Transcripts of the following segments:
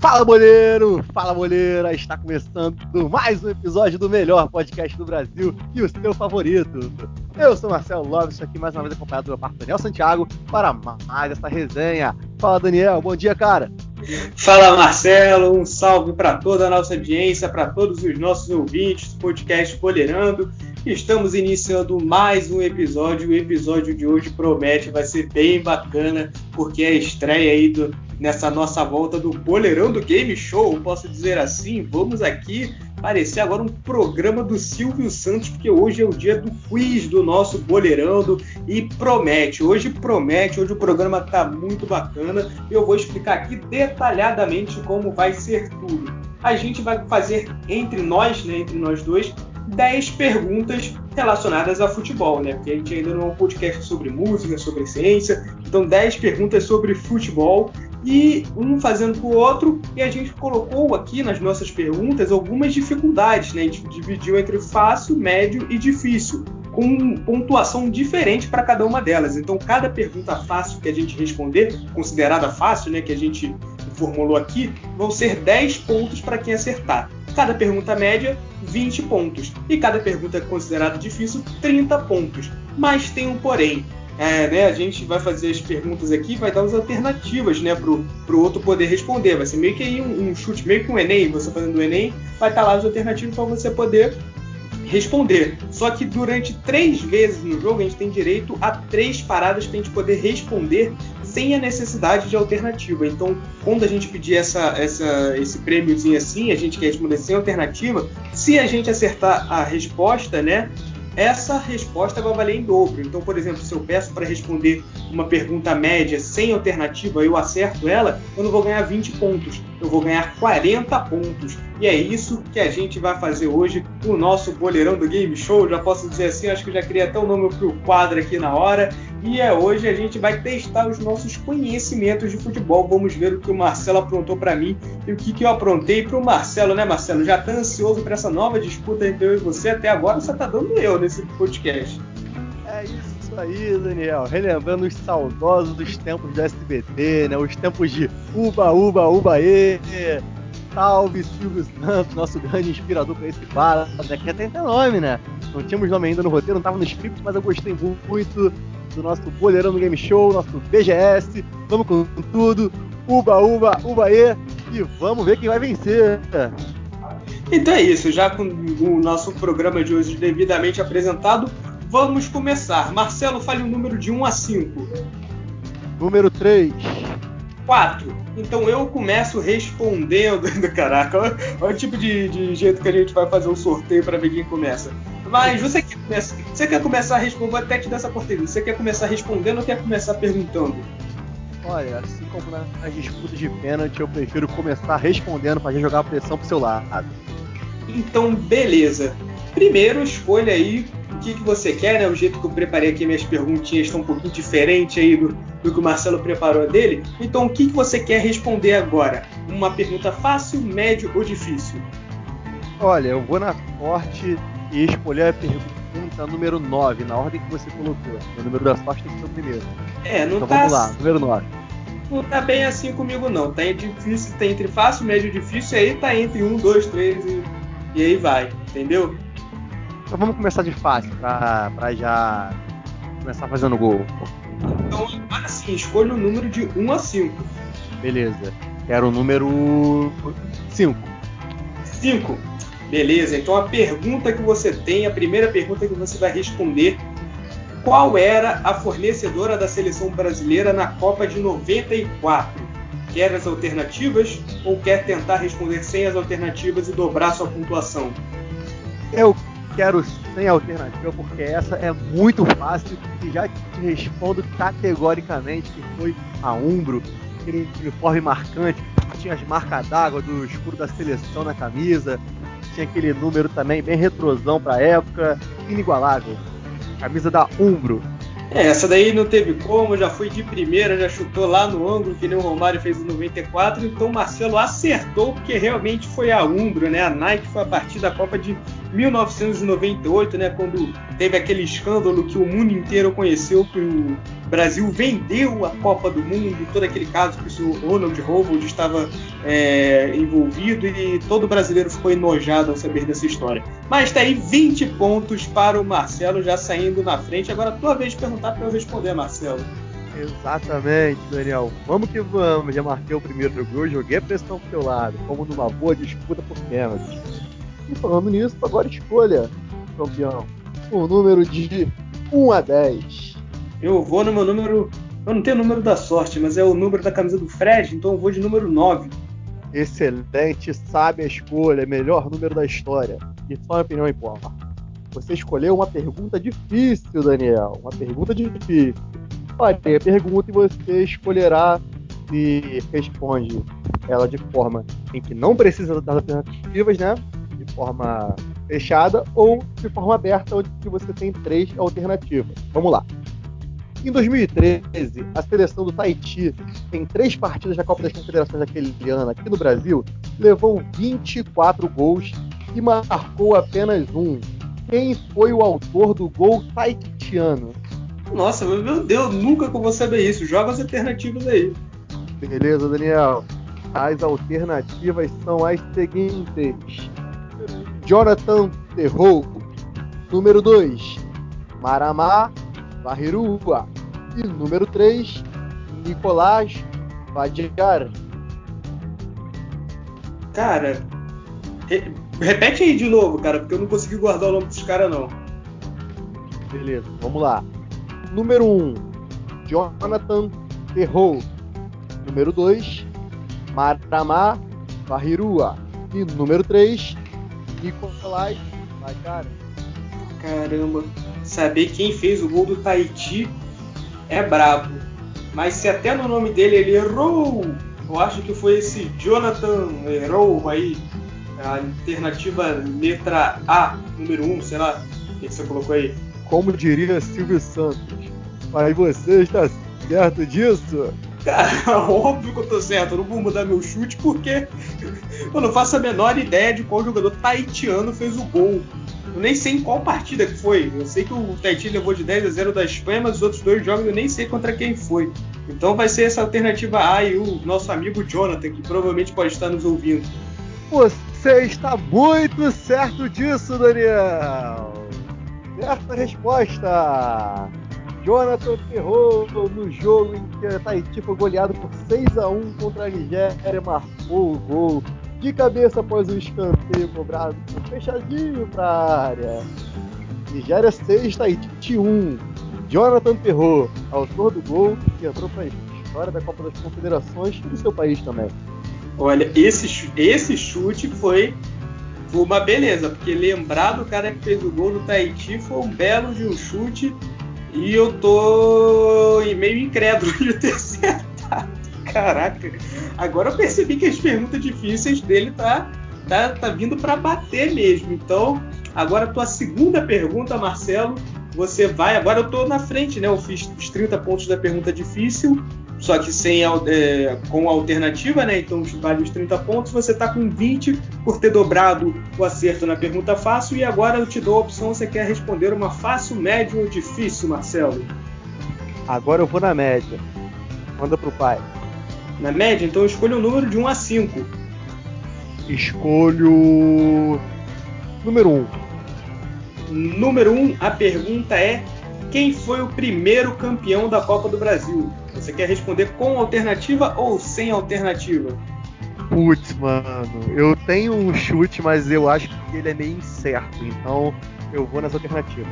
Fala, boleiro! Fala, boleira! Está começando mais um episódio do melhor podcast do Brasil e o seu favorito. Eu sou Marcelo Lopes, estou aqui mais uma vez acompanhado do meu parceiro Daniel Santiago para mais essa resenha. Fala, Daniel, bom dia, cara! Fala, Marcelo! Um salve para toda a nossa audiência, para todos os nossos ouvintes do podcast Boleirando. Estamos iniciando mais um episódio. O episódio de hoje promete, vai ser bem bacana, porque é a estreia aí do, nessa nossa volta do Boleirão do Game Show, posso dizer assim. Vamos aqui parecer agora um programa do Silvio Santos, porque hoje é o dia do quiz do nosso Boleirando e promete, hoje promete, hoje o programa tá muito bacana. Eu vou explicar aqui detalhadamente como vai ser tudo. A gente vai fazer entre nós, né, entre nós dois, 10 perguntas relacionadas a futebol, né? Porque a gente ainda não é um podcast sobre música, sobre ciência. Então, 10 perguntas sobre futebol e um fazendo com o outro. E a gente colocou aqui nas nossas perguntas algumas dificuldades, né? A gente dividiu entre fácil, médio e difícil, com pontuação diferente para cada uma delas. Então, cada pergunta fácil que a gente responder, considerada fácil, né? Que a gente formulou aqui, vão ser 10 pontos para quem acertar. Cada pergunta média, 20 pontos. E cada pergunta considerada difícil, 30 pontos. Mas tem um porém. É, né, a gente vai fazer as perguntas aqui, vai dar as alternativas, né, pro, pro outro poder responder. Vai ser meio que um, um chute, meio que um Enem, você fazendo o Enem, vai estar lá as alternativas para você poder responder. Só que durante três vezes no jogo a gente tem direito a três paradas para a gente poder responder sem a necessidade de alternativa. Então, quando a gente pedir essa, essa, esse prêmiozinho assim, a gente quer responder sem alternativa, se a gente acertar a resposta, né, essa resposta vai valer em dobro. Então, por exemplo, se eu peço para responder uma pergunta média sem alternativa, eu acerto ela, eu não vou ganhar 20 pontos, eu vou ganhar 40 pontos. E é isso que a gente vai fazer hoje no nosso boleirão do Game Show. Já posso dizer assim, acho que já criei até o nome para o quadro aqui na hora. E é hoje a gente vai testar os nossos conhecimentos de futebol. Vamos ver o que o Marcelo aprontou para mim e o que, que eu aprontei para o Marcelo, né, Marcelo? Já tá ansioso para essa nova disputa entre eu e você. Até agora você tá dando eu nesse podcast. É isso aí, Daniel. Relembrando os saudosos dos tempos do SBT, né? Os tempos de Uba, Uba, Uba, E. Salve Silvio Santos, nosso grande inspirador para esse bar, né? que até tem nome, né? Não tínhamos nome ainda no roteiro, não estava no script, mas eu gostei muito do nosso Boleirão no Game Show, nosso BGS. Vamos com tudo. Uba, uba, uba e e vamos ver quem vai vencer. Então é isso, já com o nosso programa de hoje devidamente apresentado, vamos começar. Marcelo, fale o um número de 1 a 5. Número 3. 4. Então eu começo respondendo. Caraca, olha, olha o tipo de, de, jeito que a gente vai fazer um sorteio para ver quem começa. Mas você quer, começar, você quer começar a responder? Vou até te dar essa cortesia. Você quer começar respondendo ou quer começar perguntando? Olha, assim como nas disputas de pênalti, eu prefiro começar respondendo para jogar a pressão pro seu lado. Então, beleza. Primeiro, escolha aí que, que você quer, né? O jeito que eu preparei aqui minhas perguntinhas estão um pouquinho diferente aí do, do que o Marcelo preparou dele. Então, o que, que você quer responder agora? Uma pergunta fácil, médio ou difícil? Olha, eu vou na sorte e escolher a pergunta número 9, na ordem que você colocou. O número da sorte tem que ser o primeiro. É, não então, tá. Vamos lá, número 9. Não tá bem assim comigo, não. Tá difícil, tá entre fácil, médio e difícil, e aí tá entre 1, 2, 3 e, e aí vai, entendeu? Então vamos começar de fácil, pra, pra já começar fazendo gol. Então, agora sim, escolha o número de 1 a 5. Beleza. Quero o número 5. 5. Beleza, então a pergunta que você tem, a primeira pergunta que você vai responder, qual era a fornecedora da seleção brasileira na Copa de 94? Quer as alternativas ou quer tentar responder sem as alternativas e dobrar sua pontuação? Eu quero sem alternativa, porque essa é muito fácil e já te respondo categoricamente que foi a Umbro, aquele uniforme marcante, tinha as marcas d'água do escuro da seleção na camisa, tinha aquele número também bem retrosão para a época, inigualável. Camisa da Umbro. É, essa daí não teve como, já foi de primeira, já chutou lá no ângulo, que nem o Romário fez em 94, então o Marcelo acertou, porque realmente foi a Umbro, né? A Nike foi a partir da Copa de 1998, né, quando teve aquele escândalo que o mundo inteiro conheceu, que o Brasil vendeu a Copa do Mundo, todo aquele caso que o Ronald Hovald estava é, envolvido e todo brasileiro ficou enojado ao saber dessa história. Mas tá aí 20 pontos para o Marcelo já saindo na frente. Agora tua vez de perguntar para eu responder, Marcelo. Exatamente, Daniel. Vamos que vamos. Já marquei o primeiro gol, joguei a pressão pro teu lado. Como numa boa disputa por pênalti. E falando nisso, agora escolha, campeão, o número de 1 a 10. Eu vou no meu número. Eu não tenho o número da sorte, mas é o número da camisa do Fred, então eu vou de número 9. Excelente, sabe a escolha, melhor número da história. E só a opinião importa. Você escolheu uma pergunta difícil, Daniel. Uma pergunta difícil farei a pergunta e você escolherá se responde ela de forma em que não precisa das alternativas, né? Forma fechada ou de forma aberta, onde você tem três alternativas. Vamos lá. Em 2013, a seleção do Tahiti, em três partidas da Copa das Confederações daquele ano aqui no Brasil, levou 24 gols e marcou apenas um. Quem foi o autor do gol tahitiano? Nossa, meu Deus, nunca que eu vou saber isso. Joga as alternativas aí. Beleza, Daniel. As alternativas são as seguintes: Jonathan Terrou, número 2, Maramá Varrirua e número 3, Nicolás Vadigar. Cara, re repete aí de novo, cara, porque eu não consegui guardar o nome dos caras não. Beleza, vamos lá. Número 1, um, Jonathan Terrou. Número 2, Maramá Bahirua. E número 3, Nicolai Macara. Caramba, saber quem fez o gol do Tahiti é brabo. Mas se até no nome dele ele errou, eu acho que foi esse Jonathan errou aí, a alternativa letra A, número 1, um, sei lá, o que você colocou aí? Como diria Silvio Santos, mas você está certo disso? Cara, óbvio que eu tô certo. Eu não vou mudar meu chute porque eu não faço a menor ideia de qual jogador taitiano fez o gol. Eu nem sei em qual partida que foi. Eu sei que o Tahiti levou de 10 a 0 da Espanha, mas os outros dois jogos eu nem sei contra quem foi. Então vai ser essa alternativa A e o nosso amigo Jonathan, que provavelmente pode estar nos ouvindo. Você está muito certo disso, Daniel! Certa resposta! Jonathan errou no jogo em que Tahiti foi goleado por 6 a 1 contra a Nigéria, marcou o gol de cabeça após o escanteio cobrado fechadinho para a área. Nigéria 6, Tahiti 1. Jonathan Terror, autor do gol, que entrou para a história da Copa das Confederações e do seu país também. Olha, esse, esse chute foi foi uma beleza, porque lembrar do cara que fez o gol do Tahiti foi um belo de um chute e eu tô meio incrédulo de ter acertado. Caraca, agora eu percebi que as perguntas difíceis dele tá, tá, tá vindo para bater mesmo. Então, agora a tua segunda pergunta, Marcelo, você vai. Agora eu tô na frente, né? Eu fiz os 30 pontos da pergunta difícil só que sem é, com alternativa, né? Então vale os 30 pontos, você está com 20 por ter dobrado o acerto na pergunta fácil e agora eu te dou a opção, você quer responder uma fácil, médio ou difícil, Marcelo? Agora eu vou na média. Manda pro pai. Na média, então eu escolho um número de 1 a 5. Escolho número 1. Número 1, a pergunta é quem foi o primeiro campeão da Copa do Brasil? Você quer responder com alternativa ou sem alternativa? Putz, mano, eu tenho um chute, mas eu acho que ele é meio incerto, então eu vou nas alternativas.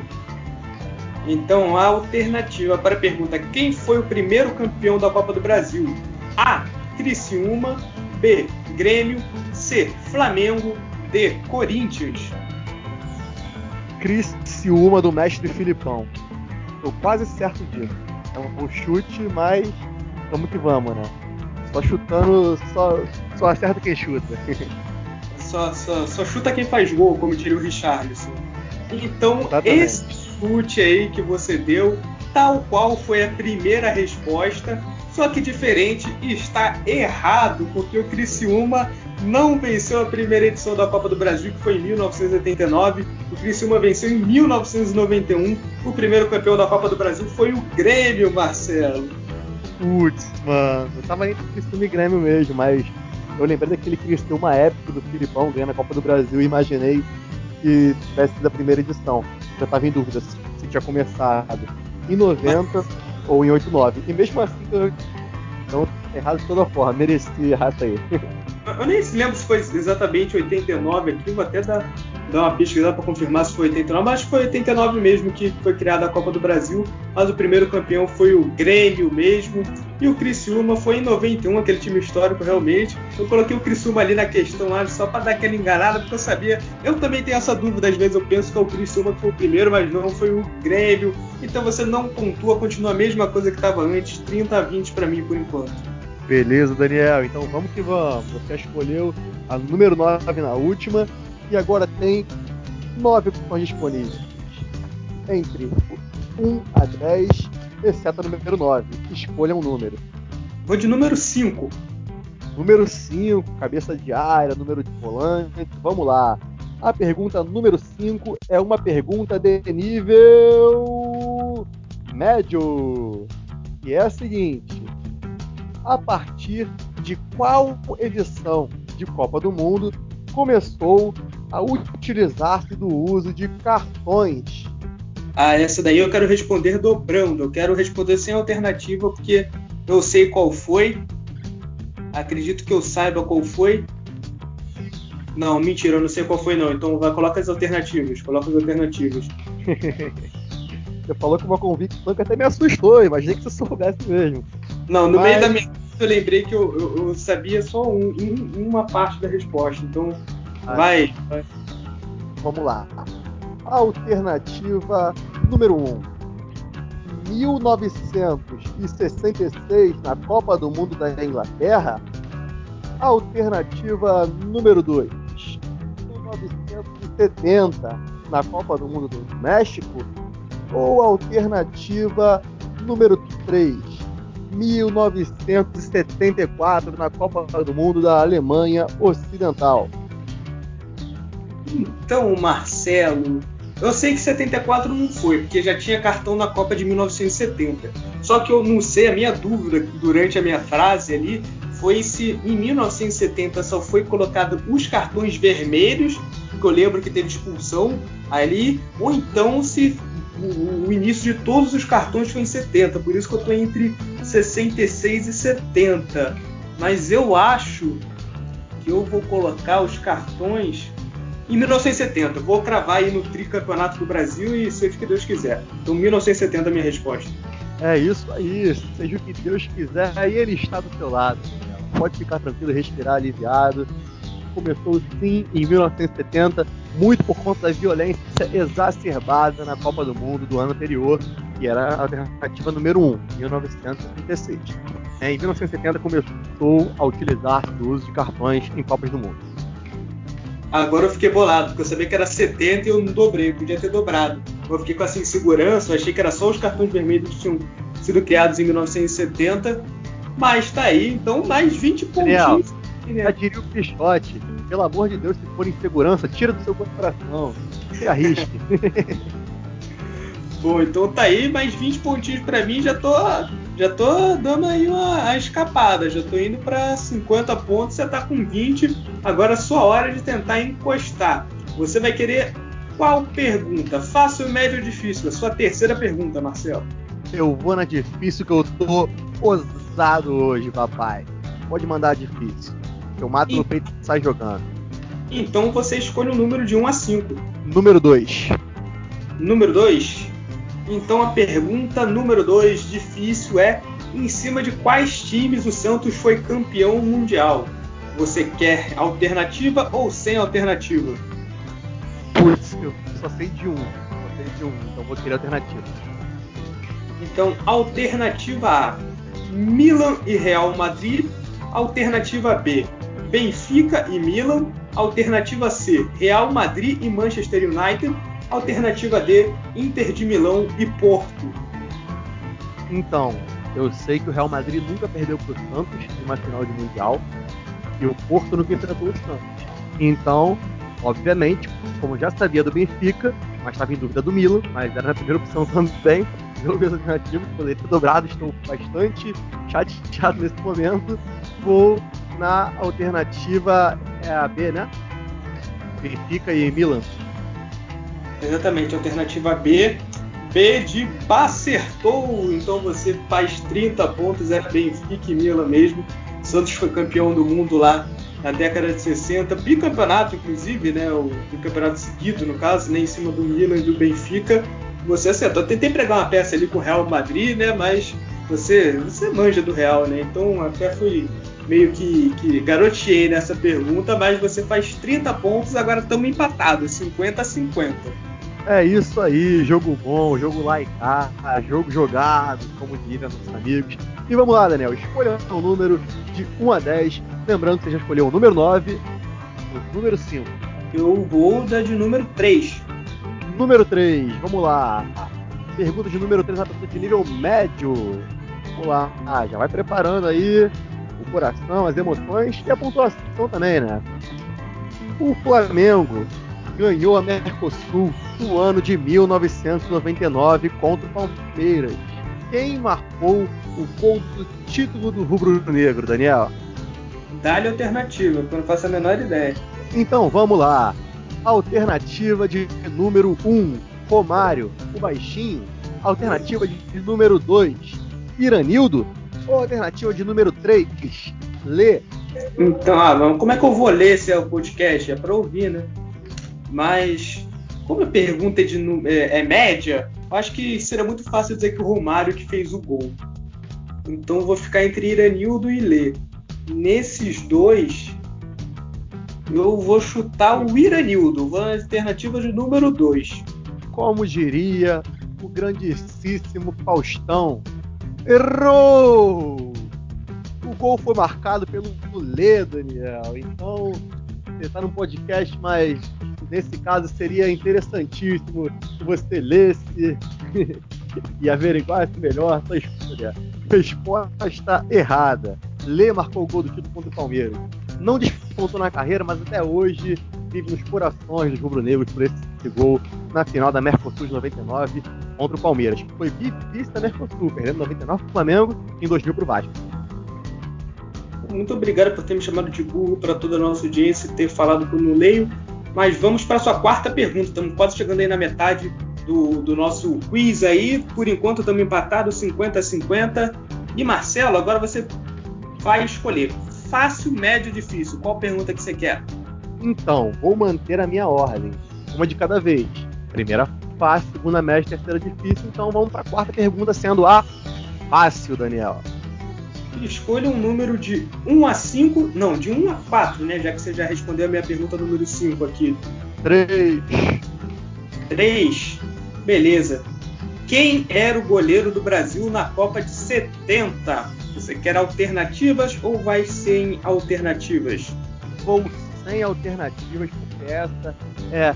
Então, a alternativa para a pergunta: quem foi o primeiro campeão da Copa do Brasil? A. Criciúma. B. Grêmio. C. Flamengo. D. Corinthians. Criciúma do mestre Filipão. Tô quase certo disso. É um chute, mas vamos que vamos, né? Só chutando, só, só acerta quem chuta. só, só, só chuta quem faz gol, como diria o Richarlison. Então, Exatamente. esse chute aí que você deu, tal qual foi a primeira resposta, Só que diferente está errado, porque o Criciúma não venceu a primeira edição da Copa do Brasil, que foi em 1989. O Criciúma venceu em 1991. O primeiro campeão da Copa do Brasil foi o Grêmio, Marcelo. Putz, mano, eu tava entre Criciúma e Grêmio mesmo, mas eu lembrei daquele Criciúma épico do Filipão ganhando a Copa do Brasil e imaginei que tivesse sido a primeira edição. Eu tava em dúvida se, tinha começado em 90 ou em 89. E mesmo assim, eu, então, errado de toda forma, mereci errar isso aí. Eu nem lembro se foi exatamente 89 aqui, vou até dar, dar uma pesquisada para confirmar se foi 89, mas foi 89 mesmo que foi criada a Copa do Brasil, mas o primeiro campeão foi o Grêmio mesmo, e o Criciúma foi em 91, aquele time histórico realmente. Eu coloquei o Criciúma ali na questão lá só para dar aquela enganada, porque eu sabia, eu também tenho essa dúvida, às vezes eu penso que é o Criciúma que foi o primeiro, mas não, foi o Grêmio. Então você não pontua, continua a mesma coisa que estava antes, 30 a 20 para mim por enquanto. Beleza, Daniel. Então vamos que vamos. Você escolheu a número 9 na última e agora tem nove opções disponíveis. Entre 1 a 10, exceto a número 9. Escolha um número. Vou de número 5. Número 5, cabeça de área, número de volante. Vamos lá. A pergunta número 5 é uma pergunta de nível médio. E é a seguinte: a partir de qual edição de Copa do Mundo começou a utilizar-se do uso de cartões? Ah, essa daí eu quero responder dobrando. Eu quero responder sem alternativa porque eu sei qual foi. Acredito que eu saiba qual foi. Não, mentira, eu não sei qual foi não. Então vai, coloca as alternativas. Coloca as alternativas. você falou com uma convicção que até me assustou. Imaginei que você soubesse mesmo. Não, no Mas... meio da minha eu lembrei que eu, eu, eu sabia só um, um, uma parte da resposta. Então, ah, vai, vai. Vamos lá. Alternativa número 1. Um. 1966 na Copa do Mundo da Inglaterra. Alternativa número 2. 1970 na Copa do Mundo do México. Ou alternativa número 3. 1974 na Copa do Mundo da Alemanha Ocidental. Então, Marcelo, eu sei que 74 não foi, porque já tinha cartão na Copa de 1970. Só que eu não sei, a minha dúvida durante a minha frase ali foi se em 1970 só foi colocado os cartões vermelhos, que eu lembro que teve expulsão ali, ou então se o, o, início de todos os cartões foi em 70, por isso que eu estou entre 66 e 70. Mas eu acho que eu vou colocar os cartões em 1970. Vou cravar aí no tricampeonato do Brasil e seja o que Deus quiser. Então 1970 é a minha resposta. É isso aí, seja o que Deus quiser, aí ele está do seu lado. Pode ficar tranquilo, respirar aliviado começou sim em 1970, muito por conta da violência exacerbada na Copa do Mundo do ano anterior, que era a alternativa número 1, 1936. É, em 1970 começou a utilizar o uso de cartões em Copas do Mundo. Agora eu fiquei bolado, porque eu sabia que era 70 e eu não dobrei, eu podia ter dobrado. Eu fiquei com essa insegurança, eu achei que era só os cartões vermelhos que tinham sido criados em 1970, mas tá aí, então mais 20 pontinhos já diria o Pichote, pelo amor de Deus, se for insegurança, tira do seu coração. Se arrisque. Bom, então tá aí, mais 20 pontinhos para mim, já tô, já tô dando aí uma, escapada, já tô indo para 50 pontos, você tá com 20, agora é sua hora de tentar encostar. Você vai querer qual pergunta? Fácil, médio ou difícil? A sua terceira pergunta, Marcelo. Eu vou na difícil que eu tô ousado hoje, papai. Pode mandar difícil. Eu mato e... no peito e sai jogando. Então você escolhe o um número de 1 a 5. Número 2. Número 2? Então a pergunta número 2, difícil, é: em cima de quais times o Santos foi campeão mundial? Você quer alternativa ou sem alternativa? Putz, eu só sei de um. Só sei de um, então vou querer alternativa. Então, alternativa A: Milan e Real Madrid. Alternativa B: Benfica e Milan. Alternativa C, Real Madrid e Manchester United. Alternativa D, Inter de Milão e Porto. Então, Eu sei que o Real Madrid nunca perdeu para o Santos em uma final de Mundial e o Porto nunca enfrentou o Santos. Então, obviamente, como já sabia do Benfica, mas estava em dúvida do Milan, mas era a primeira opção também, pelo menos alternativo, poderia ter dobrado, estou bastante chateado nesse momento. Vou na alternativa é a B, né? Benfica e Milan. Exatamente, alternativa B. B de acertou, então você faz 30 pontos, era Benfica e Milan mesmo. Santos foi campeão do mundo lá na década de 60, bicampeonato inclusive, né, o bicampeonato seguido no caso, né, em cima do Milan e do Benfica. Você acertou. Tentei pregar uma peça ali com o Real Madrid, né, mas você, você manja do Real, né? Então até fui meio que, que garoteei nessa pergunta, mas você faz 30 pontos, agora estamos empatados, 50 a 50. É isso aí, jogo bom, jogo lá e cá, jogo jogado, como diriam nossos amigos. E vamos lá, Daniel, escolha um número de 1 a 10. Lembrando que você já escolheu o número 9, o número 5. Eu vou dar de número 3. Número 3, vamos lá. Pergunta de número 3, uma de nível médio. Vamos lá, ah, já vai preparando aí o coração, as emoções e a pontuação também, né? O Flamengo ganhou a Mercosul no ano de 1999 contra o Palmeiras. Quem marcou o gol do título do rubro-negro, Daniel? Dá-lhe alternativa, que eu não faço a menor ideia. Então vamos lá. Alternativa de número 1, Romário, o baixinho. Alternativa de número 2, Iranildo. Ou alternativa de número 3, Lê. Então, ah, como é que eu vou ler esse podcast? É para ouvir, né? Mas, como a pergunta é, de, é, é média, eu acho que seria muito fácil dizer que o Romário que fez o gol. Então eu vou ficar entre Iranildo e Lê. Nesses dois, eu vou chutar o Iranildo. Vou na alternativa de número 2. Como diria o grandíssimo Faustão, errou! O gol foi marcado pelo Lê, Daniel. Então, você está num podcast, mas nesse caso seria interessantíssimo se você lesse e averiguasse melhor sua escolha. Resposta errada. Lê marcou o gol do título contra o Palmeiras. Não despontou na carreira, mas até hoje vive nos corações dos rubro-negros por esse gol na final da Mercosul de 99 contra o Palmeiras, que foi vice da Mercosul, perdendo 99 para o Flamengo e em 2000 para o Vasco. Muito obrigado por ter me chamado de burro para toda a nossa audiência e ter falado que eu não leio. Mas vamos para a sua quarta pergunta. Estamos quase chegando aí na metade do, do nosso quiz aí. Por enquanto estamos empatados 50 a 50. E Marcelo, agora você vai escolher fácil, médio, difícil. Qual pergunta que você quer? Então, vou manter a minha ordem. Uma de cada vez. Primeira fácil, segunda média, terceira difícil. Então vamos para a quarta pergunta, sendo a fácil, Daniel. Escolha um número de 1 a 5, não, de 1 a 4, né? Já que você já respondeu a minha pergunta número 5 aqui. 3. 3. Beleza. Quem era o goleiro do Brasil na Copa de 70? Você quer alternativas ou vai sem alternativas? Vou sem alternativas, porque essa é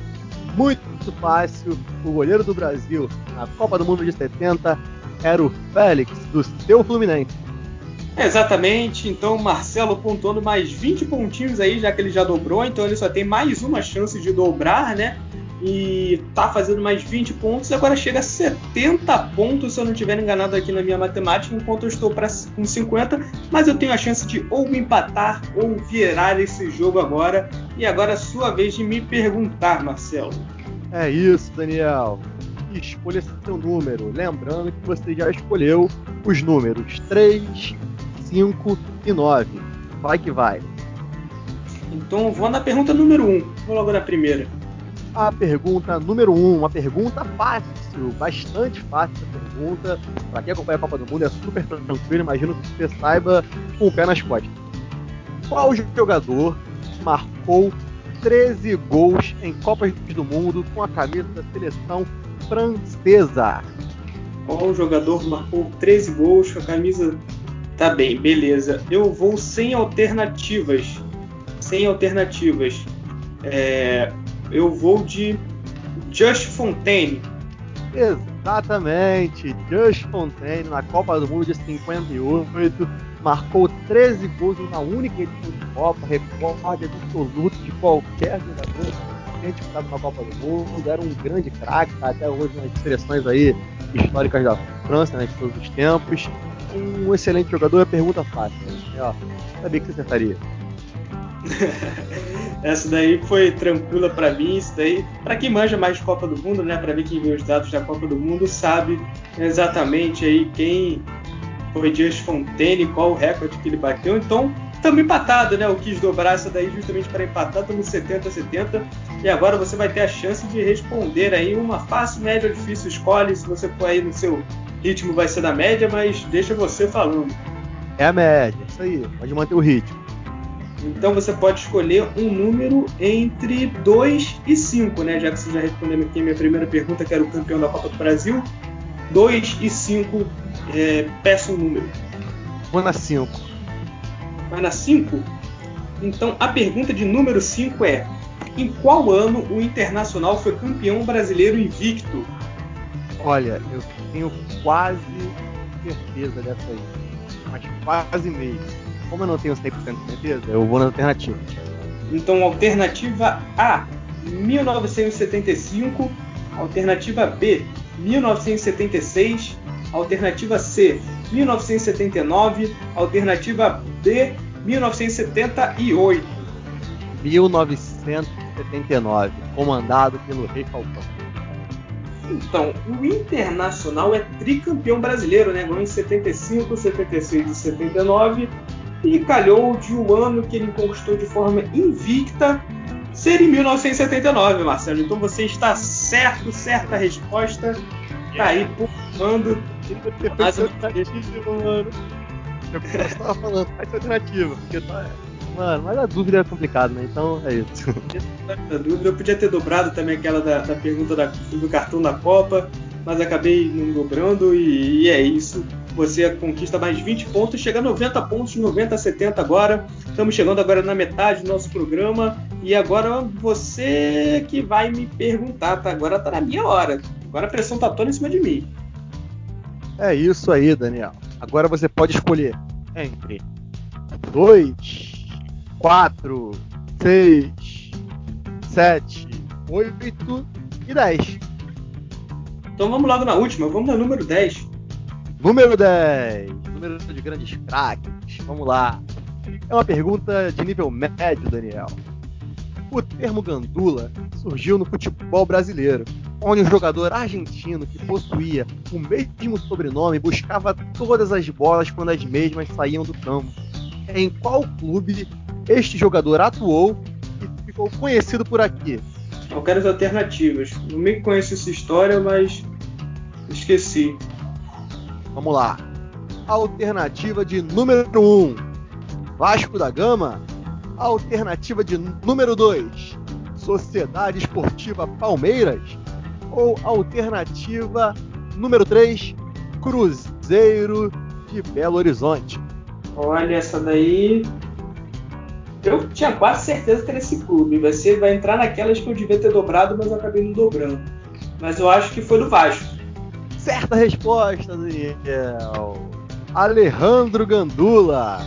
muito fácil. O goleiro do Brasil na Copa do Mundo de 70 era o Félix, do seu Fluminense. Exatamente, então Marcelo pontuando mais 20 pontinhos aí, já que ele já dobrou, então ele só tem mais uma chance de dobrar, né? E tá fazendo mais 20 pontos, agora chega a 70 pontos, se eu não estiver enganado aqui na minha matemática, enquanto eu estou pra, com 50, mas eu tenho a chance de ou empatar ou virar esse jogo agora. E agora é sua vez de me perguntar, Marcelo. É isso, Daniel. Escolha seu número. Lembrando que você já escolheu os números 3, 5 e 9. Vai que vai. Então vou na pergunta número 1. Vou logo na primeira. A pergunta número 1, uma pergunta fácil, bastante fácil essa pergunta. Para quem acompanha a Copa do Mundo é super tranquilo, imagino que você saiba com o pé nas costas. Qual jogador marcou 13 gols em Copas do Mundo com a camisa da seleção francesa? Qual jogador marcou 13 gols com a camisa Tá bem, beleza. Eu vou sem alternativas. Sem alternativas. É, eu vou de Just Fontaine. Exatamente, Just Fontaine na Copa do Mundo de 58 marcou 13 gols uma única edição de Copa, recorde absoluto de qualquer jogador que disputado na Copa do Mundo, era um grande craque, tá até hoje nas seleções aí históricas da França, né, de todos os tempos. Um excelente jogador, é pergunta fácil. Né? Ó, sabia que você acertaria. Essa daí foi tranquila para mim, isso daí, para quem manja mais Copa do Mundo, né, para ver quem vê os dados da Copa do Mundo, sabe exatamente aí quem foi Just Fontaine, qual o recorde que ele bateu. Então, estamos empatados, né? Eu quis dobrar essa daí justamente para empatar, estamos 70 70. E agora você vai ter a chance de responder aí uma fácil, média ou difícil, escolhe. Se você for aí no seu ritmo, vai ser da média, mas deixa você falando. É a média, isso aí, pode manter o ritmo. Então você pode escolher um número entre 2 e 5, né? Já que você já respondeu aqui a minha primeira pergunta, que era o campeão da Copa do Brasil. 2 e 5, é, peça um número. Vou na 5. Vai na 5? Então a pergunta de número 5 é: Em qual ano o Internacional foi campeão brasileiro invicto? Olha, eu tenho quase certeza dessa aí. Mas quase mesmo. Como eu não tenho 100% de certeza, eu vou na alternativa. Então, alternativa A, 1975. Alternativa B, 1976. Alternativa C, 1979. Alternativa D, 1978. 1979, comandado pelo Rei Falcão. Então, o Internacional é tricampeão brasileiro, né? Ganhou em 75, 76 e 79 e calhou de um ano que ele conquistou de forma invicta ser em 1979, Marcelo. Então você está certo, certa resposta. Tá aí pulando. Mas eu mano. Eu falando, alternativa, porque tá. Mano, mas a dúvida é complicada, né? Então é isso. A dúvida, eu podia ter dobrado também aquela da, da pergunta da, do cartão da Copa, mas acabei não dobrando e, e é isso você conquista mais 20 pontos, chega a 90 pontos, 90 a 70 agora. Estamos chegando agora na metade do nosso programa e agora você que vai me perguntar, tá? Agora tá na minha hora. Agora a pressão tá toda em cima de mim. É isso aí, Daniel. Agora você pode escolher entre 2, 4, 6, 7, 8 e 10. Então vamos logo na última, vamos na número 10. Número 10. Número de grandes craques. Vamos lá. É uma pergunta de nível médio, Daniel. O termo gandula surgiu no futebol brasileiro, onde um jogador argentino que possuía o mesmo sobrenome buscava todas as bolas quando as mesmas saíam do campo. Em qual clube este jogador atuou e ficou conhecido por aqui? Eu quero as alternativas. Não me conheço essa história, mas esqueci. Vamos lá. Alternativa de número 1, um, Vasco da Gama. Alternativa de número 2, Sociedade Esportiva Palmeiras. Ou alternativa número 3, Cruzeiro de Belo Horizonte. Olha, essa daí. Eu tinha quase certeza que era esse clube. Você vai entrar naquelas que eu devia ter dobrado, mas eu acabei não dobrando. Mas eu acho que foi do Vasco. Certa resposta, Daniel. Alejandro Gandula.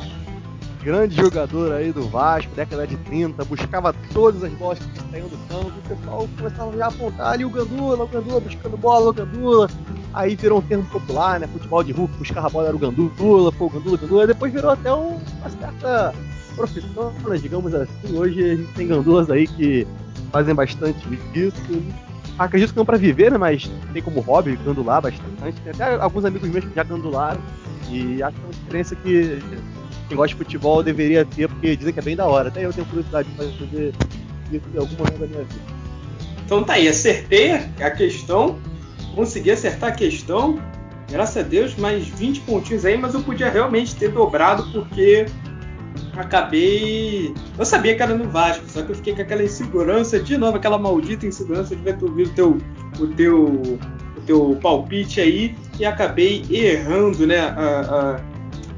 Grande jogador aí do Vasco, década de 30, buscava todas as bolas que saíam do campo, o pessoal começava já a apontar ali o Gandula, o Gandula buscando bola, o Gandula. Aí virou um termo popular, né? Futebol de rua, buscava a bola era o Gandula, pô, o Gandula, Gandula. Depois virou até uma certa profissão, né, digamos assim. Hoje a gente tem gandulas aí que fazem bastante isso acredito que não para viver, né? Mas tem como hobby gandular bastante. Tem até alguns amigos meus que já gandularam. E acho que é uma experiência que quem gosta de futebol deveria ter, porque dizem que é bem da hora. Até eu tenho curiosidade de fazer isso em algum momento da minha vida. Então tá aí, acertei a questão, consegui acertar a questão, graças a Deus, mais 20 pontinhos aí, mas eu podia realmente ter dobrado porque acabei. Eu sabia que era no Vasco, só que eu fiquei com aquela insegurança, de novo, aquela maldita insegurança de ver tu ouvir o teu, o teu, o teu palpite aí e acabei errando, né? A,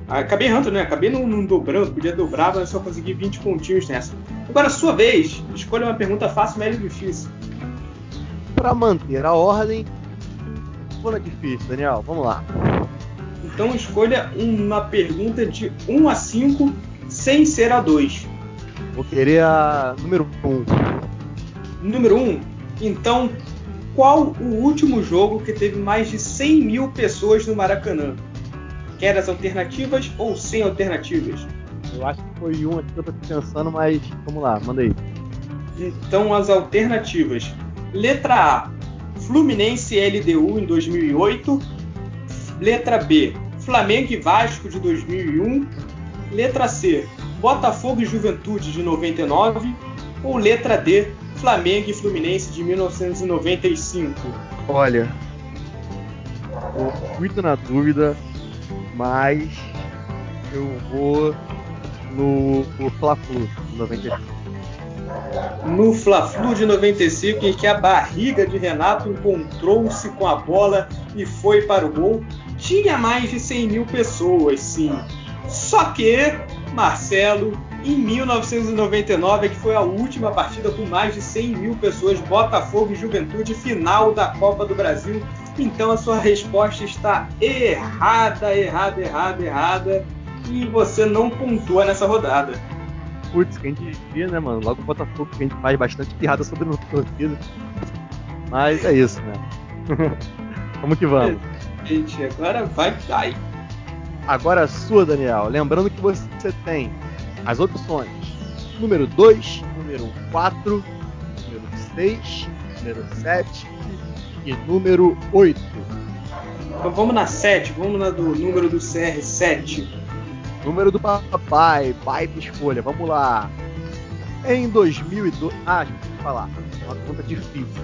a, acabei errando, né? Acabei não, não, dobrando, podia dobrar, mas só consegui 20 pontinhos nessa. Agora, sua vez, escolha uma pergunta fácil, média ou difícil. Para manter a ordem, Foda difícil, Daniel. Vamos lá. Então escolha uma pergunta de 1 a 5 sem ser a 2. Vou querer a número 1. Número 1? Então, qual o último jogo que teve mais de 100 mil pessoas no Maracanã? Quer as alternativas ou sem alternativas? Eu acho que foi um aqui que eu tô pensando, mas vamos lá, manda aí. Então, as alternativas. Letra A, Fluminense LDU em 2008. Letra B, Flamengo e Vasco de 2001. Letra C, Botafogo e Juventude de 99. Ou letra D, Flamengo e Fluminense de 1995? Olha, tô muito na dúvida, mas eu vou no, no Fla-Flu 95 no Fla-Flu de 95, em que a barriga de Renato encontrou-se com a bola e foi para o gol, tinha mais de 100 mil pessoas, sim. Só que Marcelo, em 1999, que foi a última partida com mais de 100 mil pessoas, Botafogo e Juventude, final da Copa do Brasil. Então a sua resposta está errada, errada, errada, errada. E você não pontua nessa rodada putz, que a gente via, né, mano? Logo o Botafogo, que a gente faz bastante piada sobre o torcida. Mas é isso, né? vamos que vamos. Gente, agora vai vai. Agora a sua, Daniel. Lembrando que você tem as opções: número 2, número 4, número 6, número 7 e número 8. Então vamos na 7, vamos na do número do CR7. Número do papai, baita escolha, vamos lá. Em 2002. Ah, deixa eu falar, uma pergunta difícil.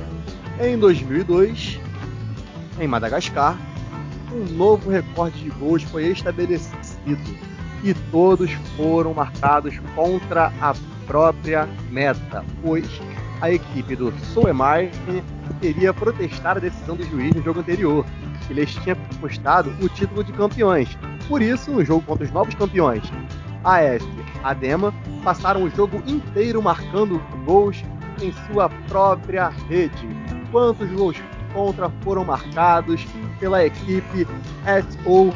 Em 2002, em Madagascar, um novo recorde de gols foi estabelecido e todos foram marcados contra a própria meta, pois a equipe do Soemar teria protestar a decisão do juiz no jogo anterior, que lhes tinha custado o título de campeões, por isso, no jogo contra os novos campeões, AF Adema passaram o jogo inteiro marcando gols em sua própria rede. Quantos gols contra foram marcados pela equipe SO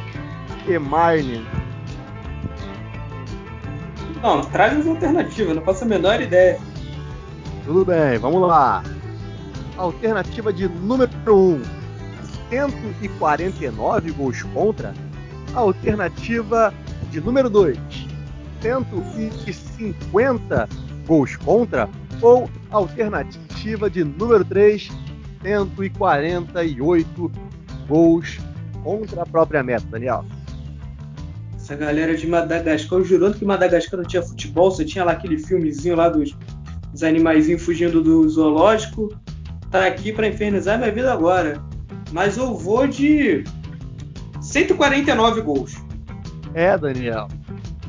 Emarne? Não, traz as alternativas, não faço a menor ideia. Tudo bem, vamos lá. Alternativa de número 1: 149 gols contra alternativa de número 2, 150 gols contra, ou alternativa de número 3, 148 gols contra a própria meta, Daniel. Essa galera de Madagascar, jurando que Madagascar não tinha futebol, você tinha lá aquele filmezinho lá dos, dos animaizinhos fugindo do zoológico, tá aqui para infernizar minha vida agora. Mas eu vou de 149 gols. É, Daniel.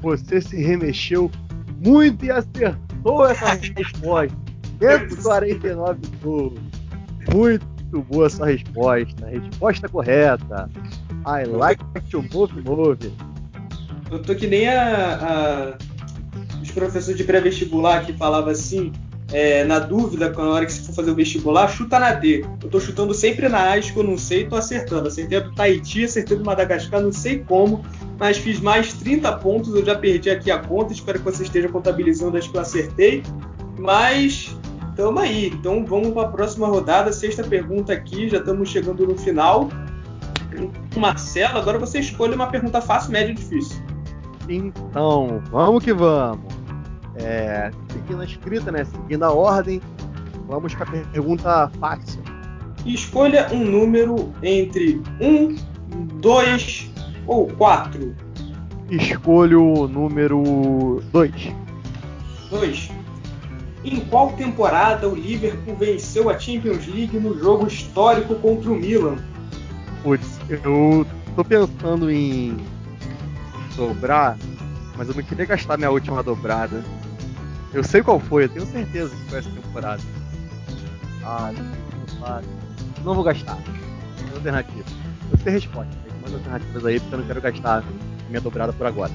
Você se remexeu muito e acertou essa resposta. 149 gols. Muito boa sua resposta. Resposta correta. I like to move, move. Eu tô que nem a, a os professores de pré-vestibular que falava assim, é, na dúvida, na hora que você for fazer o vestibular, chuta na D. Eu tô chutando sempre na A, que eu não sei, tô acertando. Acertei a do Tahiti, acertei do Madagascar, não sei como, mas fiz mais 30 pontos, eu já perdi aqui a conta, espero que você esteja contabilizando as que eu acertei. Mas tamo aí. Então vamos para a próxima rodada, sexta pergunta aqui, já estamos chegando no final. Marcelo, agora você escolhe uma pergunta fácil, média ou difícil. Então, vamos que vamos. É, seguindo a escrita, né? Seguindo a ordem, vamos para a pergunta fácil. Escolha um número entre 1, 2 ou 4. Escolho o número 2. 2. Em qual temporada o Liverpool venceu a Champions League no jogo histórico contra o Milan? Putz, eu tô pensando em dobrar, mas eu não queria gastar minha última dobrada. Eu sei qual foi, eu tenho certeza que foi essa temporada. Ah, não, não vou gastar. Tem alternativa. Eu sei a resposta, tem mais alternativas aí porque eu não quero gastar minha dobrada por agora.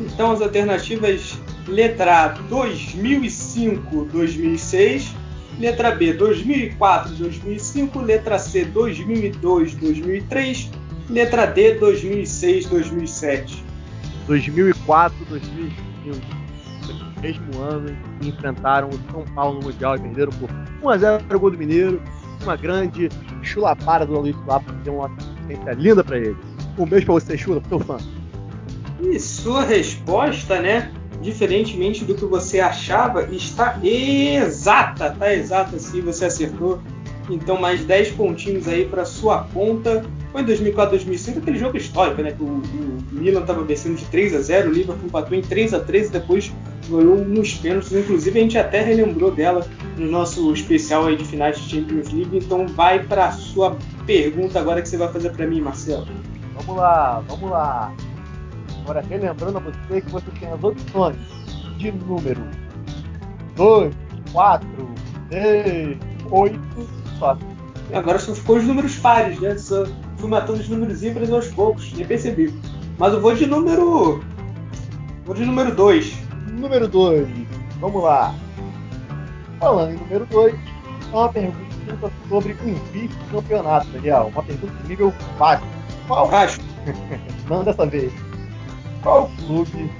Então as alternativas letra A 2005, 2006, Letra B, 2004, 2005. Letra C, 2002, 2003. Letra D, 2006, 2007. 2004, 2005. Mesmo ano que enfrentaram o São Paulo no Mundial e perderam por 1x0 o gol do Mineiro. Uma grande chulapada do Luiz Lapa, que deu uma assistência linda para ele. Um beijo pra você, Chula, sou fã. E sua resposta, né? Diferentemente do que você achava, está exata, tá exata sim, você acertou. Então mais 10 pontinhos aí para sua conta. Foi em 2004, 2005 aquele jogo histórico, né? Que o, o Milan estava vencendo de 3 a 0, o Liverpool empatou em 3 a 3 e depois ganhou nos pênaltis. Inclusive a gente até relembrou dela no nosso especial aí de finais de Champions League. Então vai para sua pergunta agora que você vai fazer para mim, Marcelo. Vamos lá, vamos lá. Agora, relembrando a você que você tem as opções de número 2, 4, 6, 8, só. Agora só ficou os números pares, né? Só fui matando os números ímpares aos poucos, nem percebi. Mas eu vou de número. Vou de número 2. Número 2, vamos lá. Falando em número 2, é uma pergunta sobre um vice-campeonato, Daniel. Uma pergunta de nível básico. Qual? Vasco. Não dessa vez. Qual clube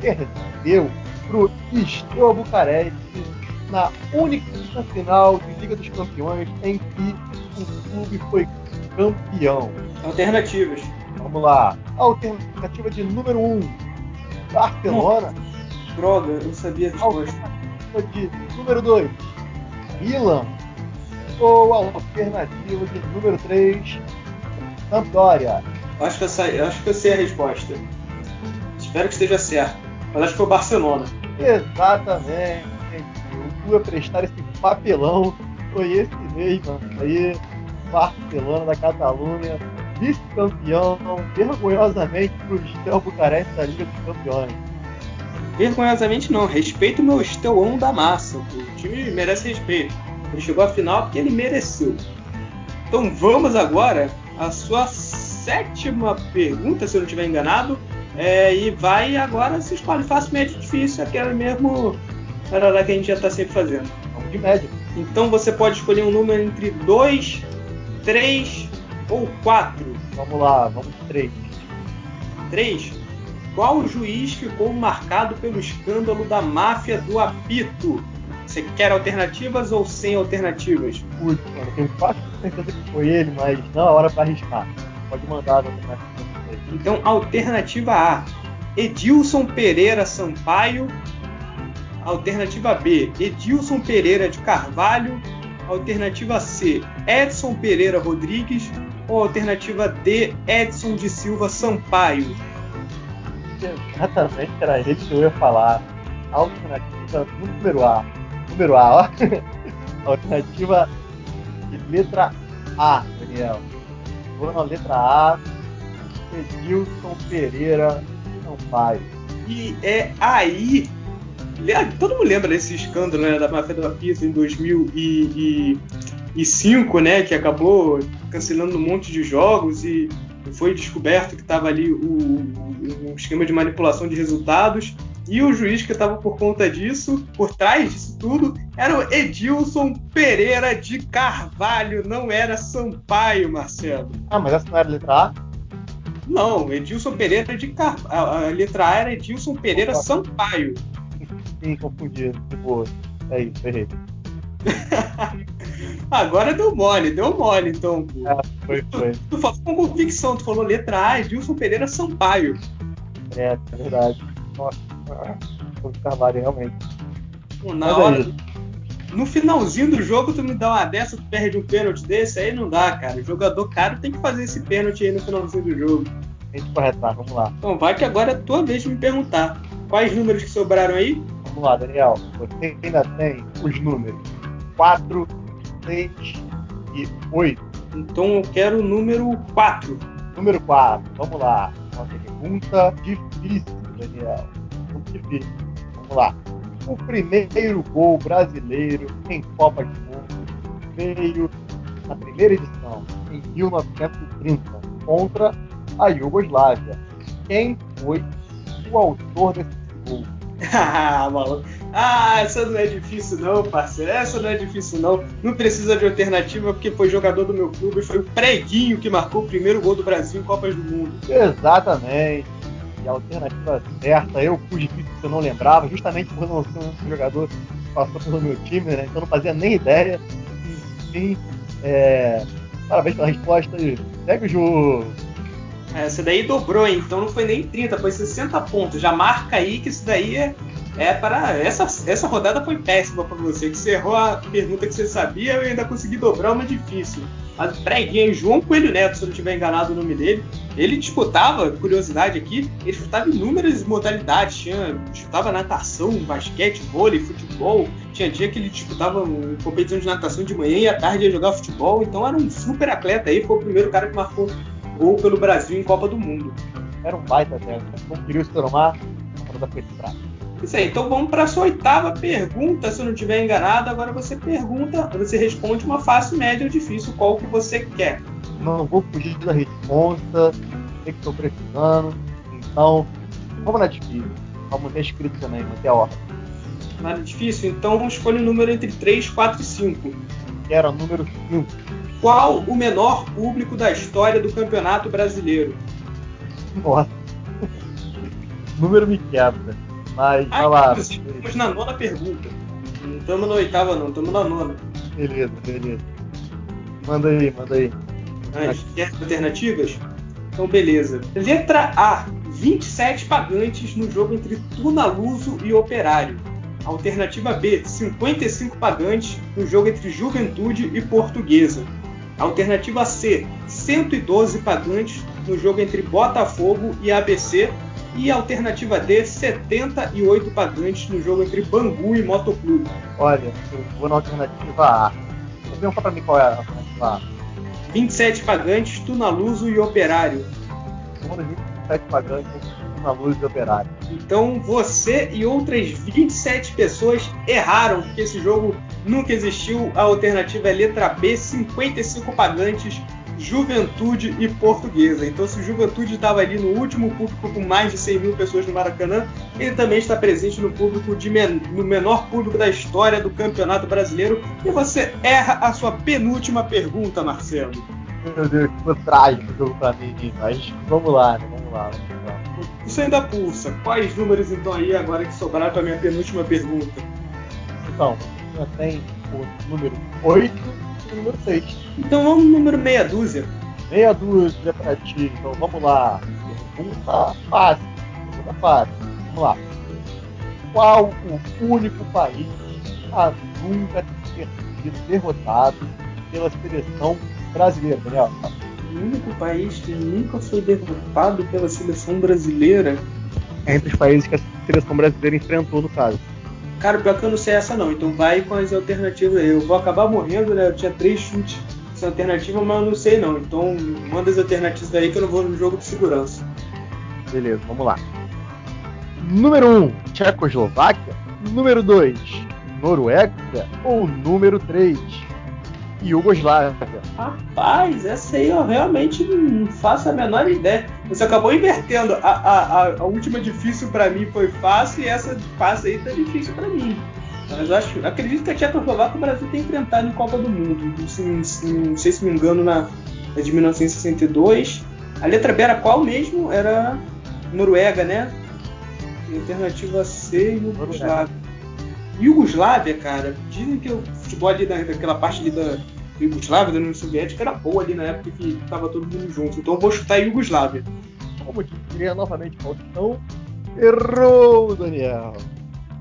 perdeu pro Steaua Bucareste na única final de Liga dos Campeões em que o clube foi campeão? Alternativas. Vamos lá. Alternativa de número 1. Um, Barcelona. Droga, eu sabia a resposta. Alternativa de número 2. Milan. Ou alternativa de número 3. Sampdoria. Acho que, eu sei, acho que eu sei a resposta. Espero que esteja certo. Mas acho que foi o Barcelona. Exatamente. O a prestar esse papelão foi esse mesmo. Aí, Barcelona da Catalunha, vice-campeão, vergonhosamente para o Estel Bucareste da Liga dos Campeões. Vergonhosamente não, respeito o meu Estelão da massa. O time merece respeito. Ele chegou à final porque ele mereceu. Então vamos agora à sua sétima pergunta, se eu não estiver enganado. É, e vai agora se escolhe fácil, médio, difícil, aquela mesmo parada que a gente já está sempre fazendo. Vamos de médio. Então você pode escolher um número entre 2, 3 ou 4. Vamos lá, vamos de 3. 3. Qual juiz ficou marcado pelo escândalo da máfia do apito? Você quer alternativas ou sem alternativas? Putz, mano, eu tenho quase certeza que foi ele, mas não é hora para arriscar. Pode mandar as alternativas. Então, alternativa A, Edilson Pereira Sampaio. Alternativa B, Edilson Pereira de Carvalho. Alternativa C, Edson Pereira Rodrigues. Ou alternativa D, Edson de Silva Sampaio. Exatamente, era ele que eu ia falar. Alternativa número A. Número A, ó. Alternativa de letra A, Daniel. Vou na letra A. Edilson Pereira Sampaio. E é aí. Todo mundo lembra desse escândalo né, da máfia do apito em 2005, né? Que acabou cancelando um monte de jogos e foi descoberto que estava ali o esquema de manipulação de resultados. E o juiz que estava por conta disso, por trás disso tudo, era o Edilson Pereira de Carvalho, não era Sampaio, Marcelo. Ah, mas essa não era letra A? Não, Edilson Pereira de Carvalho. A, letra A era Edilson Pereira Sampaio. Sim, confundi. Tipo, é isso, errei. Agora deu mole, deu mole, então. É, foi, foi. Tu, tu falou com convicção, tu falou letra A, Edilson Pereira Sampaio. É, é verdade. Nossa, foi Carvalho, realmente. Pô, na hora. No finalzinho do jogo, tu me dá uma dessa, tu perde um pênalti desse, aí não dá, cara. O jogador caro tem que fazer esse pênalti aí no finalzinho do jogo. Tem que corretar, vamos lá. Então vai que agora é a tua vez de me perguntar. Quais números que sobraram aí? Vamos lá, Daniel. Você ainda tem os números 4, 6 e 8. Então eu quero o número 4. Número 4, vamos lá. Uma pergunta difícil, Daniel. Muito difícil. Vamos lá. O primeiro gol brasileiro em Copa do Mundo veio na primeira edição, em 1930, contra a Iugoslávia. Quem foi o autor desse gol? Ah, maluco. Ah, essa não é difícil não, parceiro. Essa não é difícil não. Não precisa de alternativa porque foi jogador do meu clube. Foi o Preguinho que marcou o primeiro gol do Brasil em Copas do Mundo. Exatamente. E a alternativa certa, eu fui difícil que eu não lembrava, justamente por não ser um jogador que passou pelo meu time, né? Então não fazia nem ideia. Enfim, é... parabéns pela resposta e segue o jogo. Essa daí dobrou, hein? então não foi nem 30, foi 60 pontos. Já marca aí que isso daí é, é para. Essa, essa rodada foi péssima para você, que você errou a pergunta que você sabia e ainda consegui dobrar uma difícil. Mas preguinha, João Coelho Neto, se eu não tiver enganado o nome dele, ele disputava, curiosidade aqui, ele disputava inúmeras modalidades. Tinha, disputava natação, basquete, vôlei, futebol. Tinha dia que ele disputava competição de natação de manhã e à tarde ia jogar futebol. Então era um super atleta aí, foi o primeiro cara que marcou gol pelo Brasil em Copa do Mundo. Era um baita atleta, conseguiu se tornar uma da isso aí, então vamos para a sua oitava pergunta, se eu não estiver enganado. Agora você pergunta, você responde uma fácil, média ou difícil, qual que você quer. Não vou fugir da resposta, sei que estou precisando. Então, vamos na difícil. Vamos ter escrito também, manter a ordem. Nada difícil? Então escolha o um número entre 3, 4 e 5. Era o número 5. Qual o menor público da história do Campeonato Brasileiro? Nossa. número me quebra. Mas, vai lá. Estamos na nona pergunta. Não estamos na oitava, não, estamos na nona. Beleza, beleza. Manda aí, manda aí. Mas, quer alternativas? Então, beleza. Letra A: 27 pagantes no jogo entre Tunaluso e Operário. Alternativa B: 55 pagantes no jogo entre Juventude e Portuguesa. Alternativa C: 112 pagantes no jogo entre Botafogo e ABC. E alternativa D, 78 pagantes no jogo entre Bangu e Motoclube. Olha, eu vou na alternativa A. Pergunta pra mim qual é a alternativa A. 27 pagantes, Tunaluso e Operário. Número 27 pagantes, Tunaluso e Operário. Então você e outras 27 pessoas erraram, porque esse jogo nunca existiu. A alternativa é letra B, 55 pagantes, Juventude e Portuguesa. Então, se o Juventude estava ali no último público com mais de 100 mil pessoas no Maracanã, ele também está presente no público de men no menor público da história do Campeonato Brasileiro. E você erra a sua penúltima pergunta, Marcelo. Meu Deus, foi trágico o jogo para mim, mas vamos lá, né? Vamos lá, vamos lá. Isso ainda pulsa. Quais números então aí agora que sobraram para minha penúltima pergunta? Então, tem o número 8 número 6. Então vamos no número meia dúzia. Meia dúzia pra ti. Então vamos lá. Pergunta fácil. Pergunta fácil. Vamos lá. Qual o único país a nunca ter sido derrotado pela seleção brasileira, Daniel? O único país que nunca foi derrotado pela seleção brasileira? Entre os países que a seleção brasileira enfrentou, no caso. Cara, pior que eu não sei essa não, então vai com as alternativas aí. Eu vou acabar morrendo, né? Eu tinha três chutes sem alternativa, mas eu não sei não. Então manda as alternativas aí que eu não vou no jogo de segurança. Beleza, vamos lá. Número 1, um, Tchecoslováquia. Número 2, Noruega. Ou número 3, Iugoslávia. Rapaz, essa aí eu realmente não faço a menor ideia. Você acabou invertendo. A, a, a última difícil para mim foi fácil e essa fácil aí tá difícil para mim. Mas eu acho, acredito que a Tchecoslováquia o Brasil tem enfrentado em Copa do Mundo. Não, não sei se me engano na, na de 1962. A letra B era qual mesmo? Era Noruega, né? Alternativa C, Iugoslávia. Yugoslávia, cara, dizem que o futebol ali daquela parte ali da Yugoslávia, da União Soviética, era boa ali na época que tava todo mundo junto. Então eu vou chutar Yugoslávia. Como diria novamente Faustão, errou, Daniel.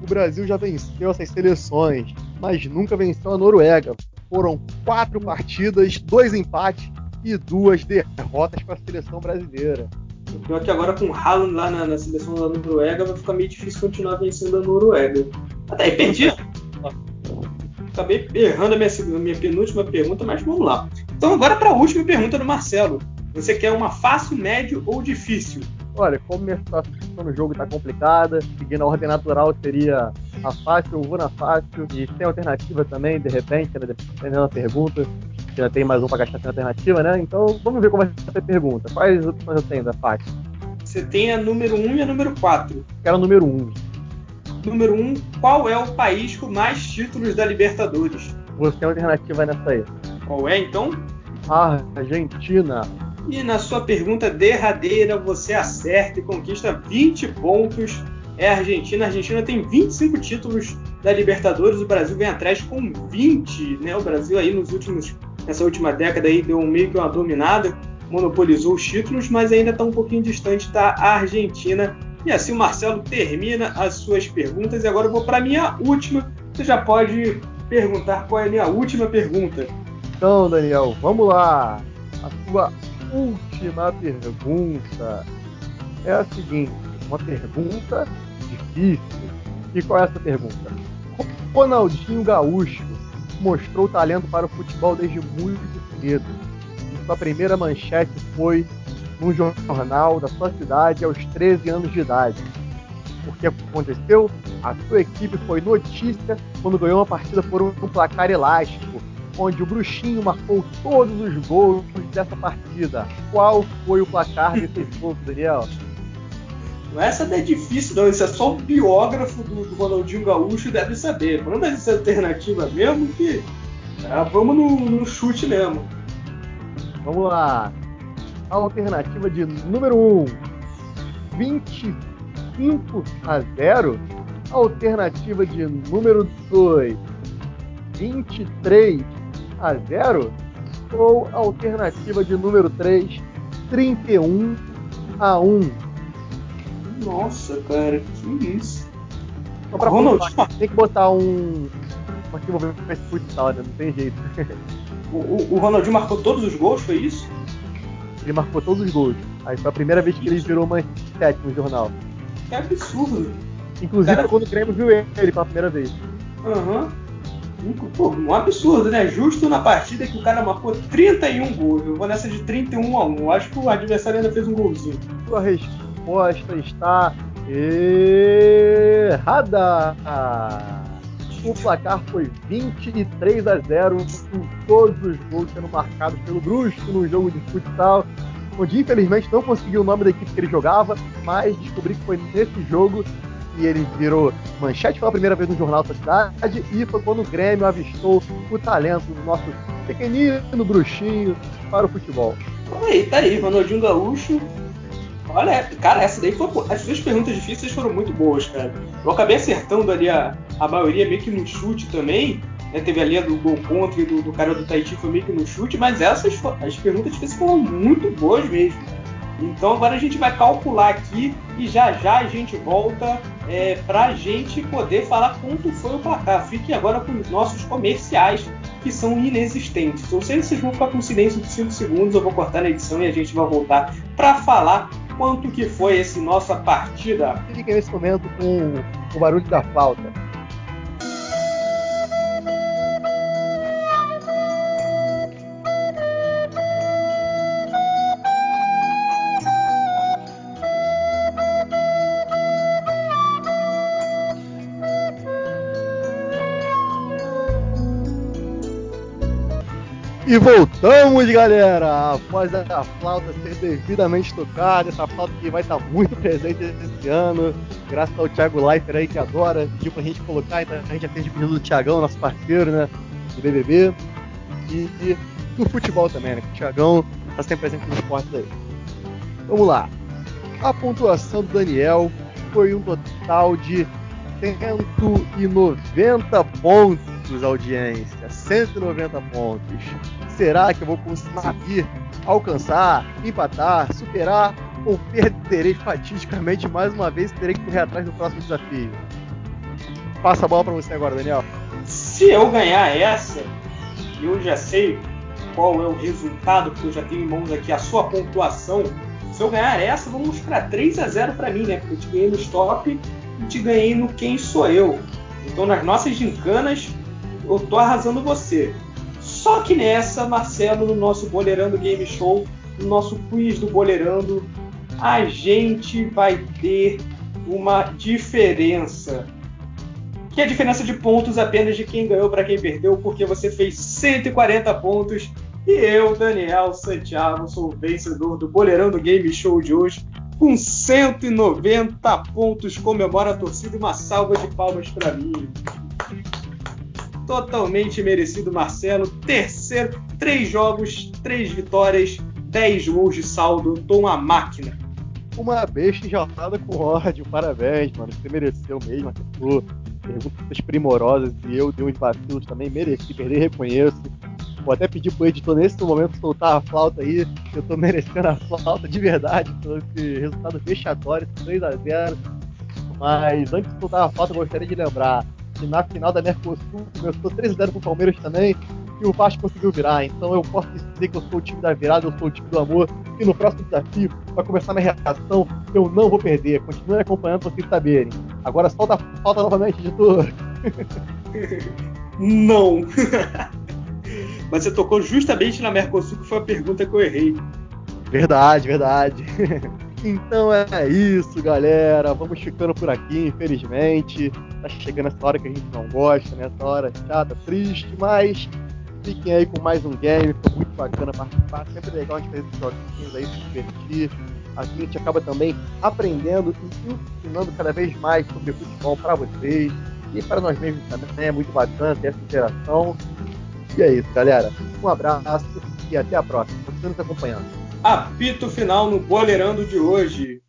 O Brasil já venceu essas seleções, mas nunca venceu a Noruega. Foram quatro partidas, dois empates e duas derrotas para a seleção brasileira. Pior que agora com o Haaland lá na, na, seleção da Noruega vai ficar meio difícil continuar vencendo a Noruega. Até aí, perdi. Acabei errando a minha, a minha penúltima pergunta, mas vamos lá. Então agora para a última pergunta do Marcelo. Você quer uma fácil, médio ou difícil? Olha, como minha situação no jogo está complicada, seguindo a ordem natural seria a fácil, eu vou na fácil, e tem alternativa também, de repente, né, dependendo da pergunta, já tem mais um para gastar sem alternativa, né? Então vamos ver como vai ser a pergunta. Quais opções eu tenho da faixa? Você tem a número 1 e a número 4. Quero a número 1. Número 1, um, qual é o país com mais títulos da Libertadores? Você tem alternativa nessa aí. Qual é então? Argentina. E na sua pergunta derradeira, você acerta e conquista 20 pontos. É a Argentina. A Argentina tem 25 títulos da Libertadores, o Brasil vem atrás com 20, né? O Brasil aí nos últimos, nessa última década aí deu meio que uma dominada, monopolizou os títulos, mas ainda está um pouquinho distante da Argentina. E assim o Marcelo termina as suas perguntas e agora eu vou para a minha última. Você já pode perguntar qual é a minha última pergunta. Então, Daniel, vamos lá. A sua última pergunta é a seguinte: uma pergunta difícil. E qual é essa pergunta? Ronaldinho Gaúcho mostrou talento para o futebol desde muito cedo. E sua primeira manchete foi num jornal da sua cidade aos 13 anos de idade. O que aconteceu? A sua equipe foi notícia quando ganhou uma partida por um placar elástico, onde o Bruxinho marcou todos os gols dessa partida. Qual foi o placar desse jogo, Daniel? Essa não é difícil, não. Isso é só um biógrafo do, do Ronaldinho Gaúcho deve saber. Manda essa alternativa mesmo que. É, vamos no, no, chute mesmo. Vamos lá. A alternativa de número 1, 25 a 0. Alternativa de número 2, 23 a 0. Ou alternativa de número 3, 31 a 1. Nossa, cara, que isso. Só pra Ronald, tem que botar um. Ver esse futsal, né? Não tem jeito. O, o, o Ronaldinho marcou todos os gols, foi isso? Ele marcou todos os gols. Aí foi a primeira vez que ele virou manchete no jornal. Que absurdo. Inclusive cara... quando o Grêmio viu ele pela primeira vez. Aham. Uhum. um absurdo, né? Justo na partida que o cara marcou 31 gols. Eu vou nessa de 31 a 1. Eu acho que o adversário ainda fez um golzinho. Sua resposta está errada. O placar foi 23 a 0, com todos os gols sendo marcados pelo Brusco no jogo de futsal, onde infelizmente não conseguiu o nome da equipe que ele jogava, mas descobri que foi nesse jogo que ele virou manchete pela primeira vez no Jornal da Cidade e foi quando o Grêmio avistou o talento do nosso pequenino bruxinho para o futebol. Aí, tá aí, Ronaldinho Gaúcho Olha, cara, essa daí foi. As suas perguntas difíceis foram muito boas, cara. Eu acabei acertando ali a, a maioria meio que no chute também. Né? Teve ali a do gol contra e do, do cara do Tahiti foi meio que no chute, mas essas as perguntas difíceis foram muito boas mesmo. Então agora a gente vai calcular aqui e já já a gente volta é, para a gente poder falar quanto foi o placar. Fiquem agora com os nossos comerciais que são inexistentes. Ou seja, vocês vão ficar com silêncio de 5 segundos, eu vou cortar na edição e a gente vai voltar para falar quanto que foi esse nossa partida. Fiquem nesse momento com o barulho da flauta. E voltamos, galera! Após a flauta ser devidamente tocada, essa flauta que vai estar muito presente esse ano, graças ao Thiago Leifert aí que adora, pediu pra gente colocar, então a gente atende o pedido do Thiagão, nosso parceiro, né? Do BBB. E, e do futebol também, né? O Thiagão tá sempre presente nos esportes aí. Vamos lá. A pontuação do Daniel foi um total de 190 pontos, audiência. 190 pontos. Será que eu vou conseguir alcançar, empatar, superar ou perderei fatidicamente mais uma vez e terei que correr atrás do próximo desafio? Passa a bola para você agora, Daniel. Se eu ganhar essa, eu já sei qual é o resultado, porque eu já tenho em mãos aqui a sua pontuação. Se eu ganhar essa, vamos para 3 a 0 para mim, né? Porque eu te ganhei no stop e te ganhei no quem sou eu. Então nas nossas gincanas, eu tô arrasando você. Só que nessa, Marcelo, no nosso Boleirando Game Show, no nosso quiz do Boleirando, a gente vai ter uma diferença. Que é a diferença de pontos apenas de quem ganhou para quem perdeu, porque você fez 140 pontos e eu, Daniel Santiago, sou o vencedor do Boleirando Game Show de hoje. com 190 pontos. Comemora a torcida uma salva de palmas para mim. Totalmente merecido, Marcelo. Terceiro, três jogos, três vitórias, 10 gols de saldo. Tô uma máquina. Uma besta enjaulada com ódio. Parabéns, mano. Você mereceu mesmo. Acertou perguntas primorosas e eu dei uns vacilos também. Mereci perder, reconheço. Vou até pedir pro editor nesse momento soltar a flauta aí. Eu tô merecendo a flauta de verdade por esse resultado vexatório, 3 a 0 Mas antes de soltar a flauta, eu gostaria de lembrar na final da Mercosul começou 3 a 0 pro Palmeiras também e o Vasco conseguiu virar. Então eu posso dizer que eu sou o time da virada, eu sou o time do amor. E no próximo desafio, para começar minha reação, eu não vou perder. Continue acompanhando para vocês saberem. Agora solta falta novamente, editor. não. Mas você tocou justamente na Mercosul, que foi a pergunta que eu errei. Verdade, verdade. Então é isso, galera. Vamos ficando por aqui, infelizmente. Tá chegando essa hora que a gente não gosta, né? Essa hora chata, triste, mas fiquem aí com mais um game. Foi muito bacana participar. Sempre legal a gente fazer esses joguinhos aí, se divertir. A gente acaba também aprendendo e ensinando cada vez mais sobre futebol para vocês e para nós mesmos também. É muito bacana ter essa interação. E é isso, galera. Um abraço e até a próxima. Continue nos acompanhando. Apito final no Boleirando de hoje.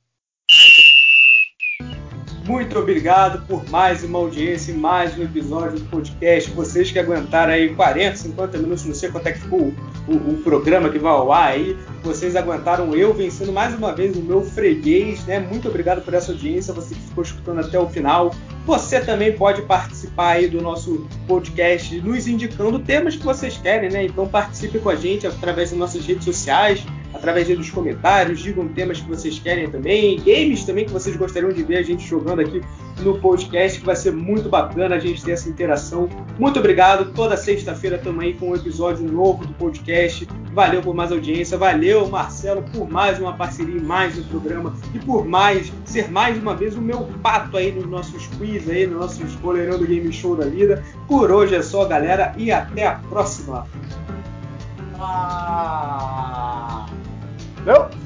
Muito obrigado por mais uma audiência e mais um episódio do podcast. Vocês que aguentaram aí 40, 50 minutos, não sei quanto é que ficou o, o, o programa que vai ao ar aí. Vocês aguentaram eu vencendo mais uma vez o meu freguês, né? Muito obrigado por essa audiência, você que ficou escutando até o final. Você também pode participar aí do nosso podcast, nos indicando temas que vocês querem, né? Então participe com a gente através das nossas redes sociais através dos comentários, digam temas que vocês querem também, games também que vocês gostariam de ver a gente jogando aqui no podcast, que vai ser muito bacana a gente ter essa interação. Muito obrigado. Toda sexta-feira aí com um episódio novo do podcast. Valeu por mais audiência, valeu Marcelo por mais uma parceria em mais um programa e por mais ser mais uma vez o meu pato aí nos nossos quiz aí, nos nossos Boleirando Game Show da vida. Por hoje é só, galera, e até a próxima. Ah! Não?